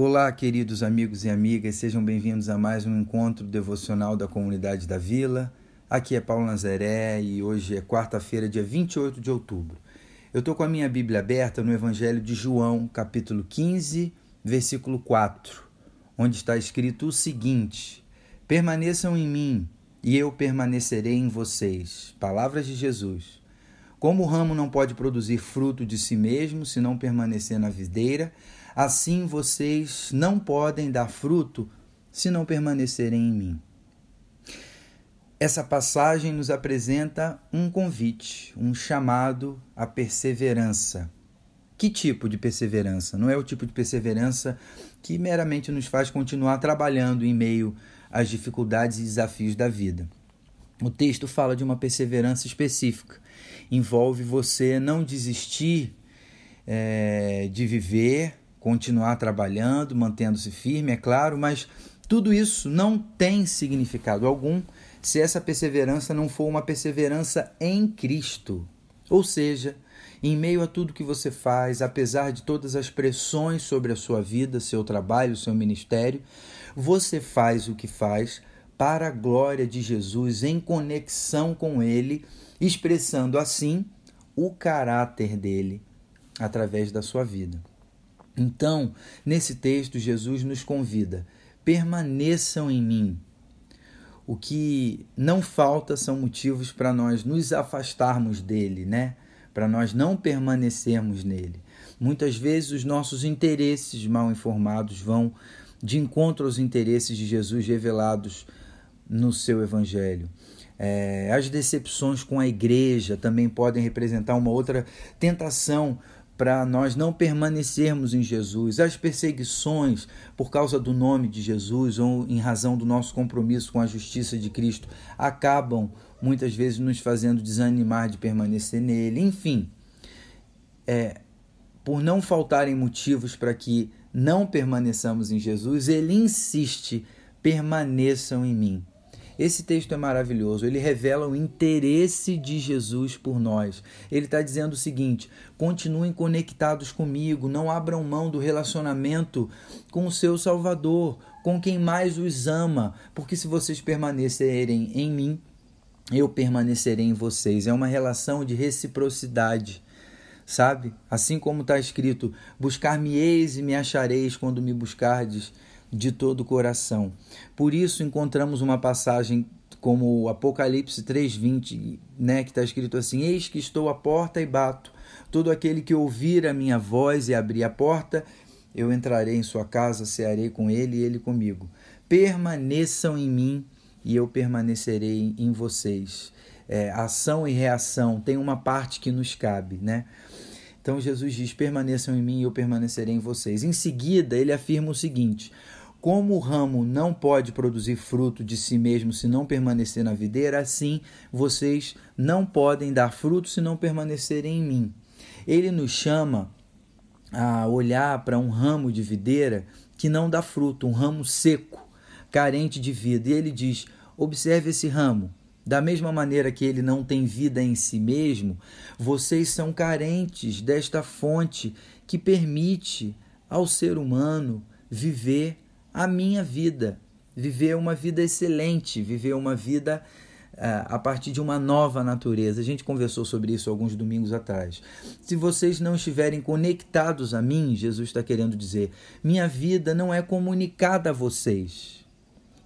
Olá, queridos amigos e amigas, sejam bem-vindos a mais um encontro devocional da comunidade da Vila. Aqui é Paulo Nazaré e hoje é quarta-feira, dia 28 de outubro. Eu estou com a minha Bíblia aberta no Evangelho de João, capítulo 15, versículo 4, onde está escrito o seguinte: Permaneçam em mim e eu permanecerei em vocês. Palavras de Jesus. Como o ramo não pode produzir fruto de si mesmo se não permanecer na videira, assim vocês não podem dar fruto se não permanecerem em mim. Essa passagem nos apresenta um convite, um chamado à perseverança. Que tipo de perseverança? Não é o tipo de perseverança que meramente nos faz continuar trabalhando em meio às dificuldades e desafios da vida. O texto fala de uma perseverança específica. Envolve você não desistir é, de viver, continuar trabalhando, mantendo-se firme, é claro, mas tudo isso não tem significado algum se essa perseverança não for uma perseverança em Cristo. Ou seja, em meio a tudo que você faz, apesar de todas as pressões sobre a sua vida, seu trabalho, seu ministério, você faz o que faz para a glória de Jesus, em conexão com Ele, expressando assim o caráter dele através da sua vida. Então, nesse texto, Jesus nos convida: permaneçam em mim. O que não falta são motivos para nós nos afastarmos dele, né? Para nós não permanecermos nele. Muitas vezes os nossos interesses mal informados vão de encontro aos interesses de Jesus revelados no seu Evangelho. É, as decepções com a igreja também podem representar uma outra tentação para nós não permanecermos em Jesus. As perseguições por causa do nome de Jesus ou em razão do nosso compromisso com a justiça de Cristo acabam muitas vezes nos fazendo desanimar de permanecer nele. Enfim, é, por não faltarem motivos para que não permaneçamos em Jesus, ele insiste: permaneçam em mim. Esse texto é maravilhoso, ele revela o interesse de Jesus por nós. Ele está dizendo o seguinte: continuem conectados comigo, não abram mão do relacionamento com o seu Salvador, com quem mais os ama, porque se vocês permanecerem em mim, eu permanecerei em vocês. É uma relação de reciprocidade sabe? Assim como está escrito: Buscar-me-eis e me achareis quando me buscardes de todo o coração. Por isso encontramos uma passagem como o Apocalipse 3:20, né, que está escrito assim: Eis que estou à porta e bato. Todo aquele que ouvir a minha voz e abrir a porta, eu entrarei em sua casa, cearei com ele e ele comigo. Permaneçam em mim e eu permanecerei em vocês. É, ação e reação tem uma parte que nos cabe, né? Então Jesus diz: permaneçam em mim e eu permanecerei em vocês. Em seguida, ele afirma o seguinte: como o ramo não pode produzir fruto de si mesmo se não permanecer na videira, assim vocês não podem dar fruto se não permanecerem em mim. Ele nos chama a olhar para um ramo de videira que não dá fruto, um ramo seco, carente de vida. E ele diz: observe esse ramo. Da mesma maneira que ele não tem vida em si mesmo, vocês são carentes desta fonte que permite ao ser humano viver a minha vida, viver uma vida excelente, viver uma vida uh, a partir de uma nova natureza. A gente conversou sobre isso alguns domingos atrás. Se vocês não estiverem conectados a mim, Jesus está querendo dizer, minha vida não é comunicada a vocês.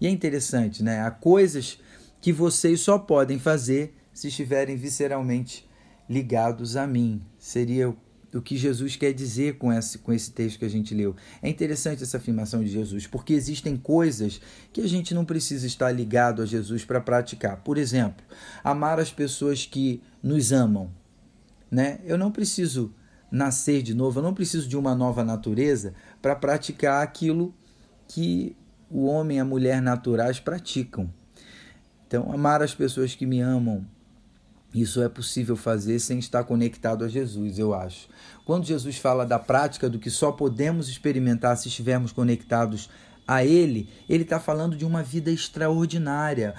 E é interessante, né? Há coisas que vocês só podem fazer se estiverem visceralmente ligados a mim. Seria o que Jesus quer dizer com esse, com esse texto que a gente leu. É interessante essa afirmação de Jesus, porque existem coisas que a gente não precisa estar ligado a Jesus para praticar. Por exemplo, amar as pessoas que nos amam. Né? Eu não preciso nascer de novo, eu não preciso de uma nova natureza para praticar aquilo que o homem e a mulher naturais praticam. Então, amar as pessoas que me amam, isso é possível fazer sem estar conectado a Jesus, eu acho. Quando Jesus fala da prática do que só podemos experimentar se estivermos conectados a Ele, Ele está falando de uma vida extraordinária,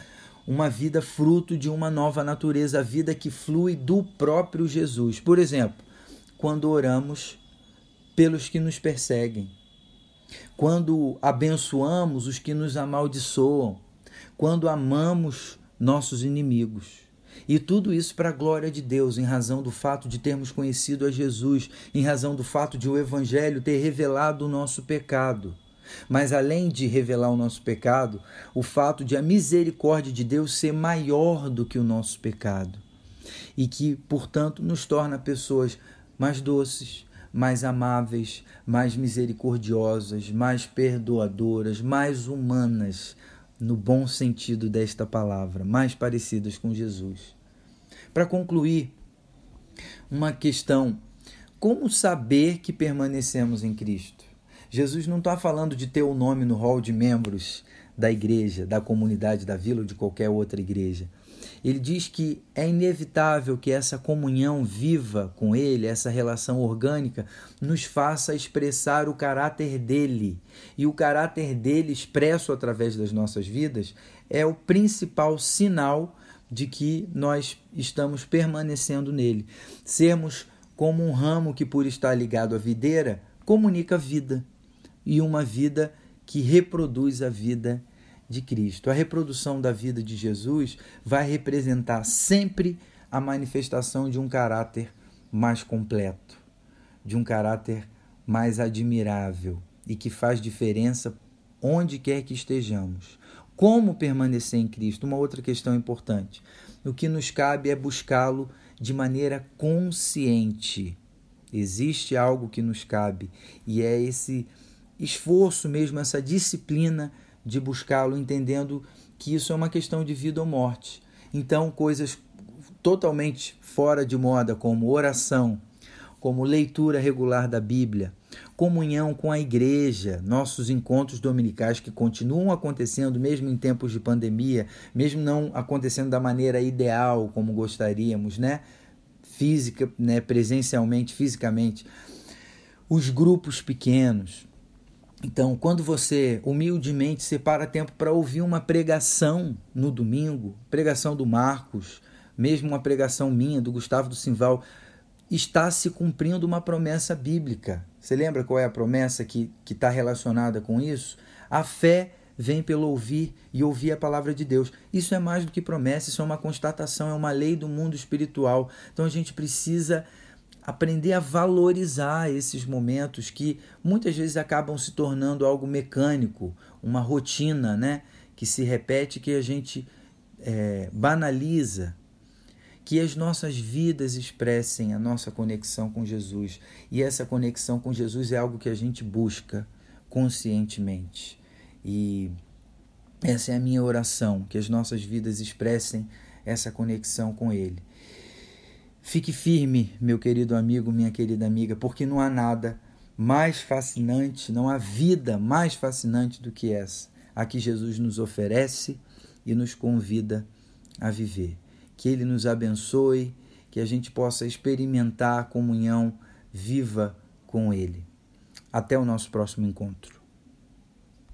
uma vida fruto de uma nova natureza, a vida que flui do próprio Jesus. Por exemplo, quando oramos pelos que nos perseguem, quando abençoamos os que nos amaldiçoam, quando amamos nossos inimigos. E tudo isso para a glória de Deus, em razão do fato de termos conhecido a Jesus, em razão do fato de o Evangelho ter revelado o nosso pecado. Mas além de revelar o nosso pecado, o fato de a misericórdia de Deus ser maior do que o nosso pecado. E que, portanto, nos torna pessoas mais doces, mais amáveis, mais misericordiosas, mais perdoadoras, mais humanas, no bom sentido desta palavra, mais parecidas com Jesus. Para concluir, uma questão: como saber que permanecemos em Cristo? Jesus não está falando de ter o nome no hall de membros da igreja, da comunidade da vila ou de qualquer outra igreja. Ele diz que é inevitável que essa comunhão viva com Ele, essa relação orgânica, nos faça expressar o caráter dele. E o caráter dele, expresso através das nossas vidas, é o principal sinal de que nós estamos permanecendo nele. Sermos como um ramo que, por estar ligado à videira, comunica vida e uma vida que reproduz a vida de Cristo. A reprodução da vida de Jesus vai representar sempre a manifestação de um caráter mais completo, de um caráter mais admirável e que faz diferença onde quer que estejamos. Como permanecer em Cristo? Uma outra questão importante. O que nos cabe é buscá-lo de maneira consciente. Existe algo que nos cabe e é esse esforço mesmo, essa disciplina de buscá-lo, entendendo que isso é uma questão de vida ou morte. Então, coisas totalmente fora de moda, como oração, como leitura regular da Bíblia, comunhão com a igreja, nossos encontros dominicais que continuam acontecendo mesmo em tempos de pandemia, mesmo não acontecendo da maneira ideal como gostaríamos, né? Física, né, presencialmente, fisicamente. Os grupos pequenos, então, quando você humildemente separa tempo para ouvir uma pregação no domingo, pregação do Marcos, mesmo uma pregação minha, do Gustavo do Simval, está se cumprindo uma promessa bíblica. Você lembra qual é a promessa que está relacionada com isso? A fé vem pelo ouvir e ouvir a palavra de Deus. Isso é mais do que promessa, isso é uma constatação, é uma lei do mundo espiritual. Então a gente precisa aprender a valorizar esses momentos que muitas vezes acabam se tornando algo mecânico, uma rotina, né? Que se repete, que a gente é, banaliza. Que as nossas vidas expressem a nossa conexão com Jesus. E essa conexão com Jesus é algo que a gente busca conscientemente. E essa é a minha oração, que as nossas vidas expressem essa conexão com Ele. Fique firme, meu querido amigo, minha querida amiga, porque não há nada mais fascinante, não há vida mais fascinante do que essa, a que Jesus nos oferece e nos convida a viver. Que Ele nos abençoe, que a gente possa experimentar a comunhão viva com Ele. Até o nosso próximo encontro.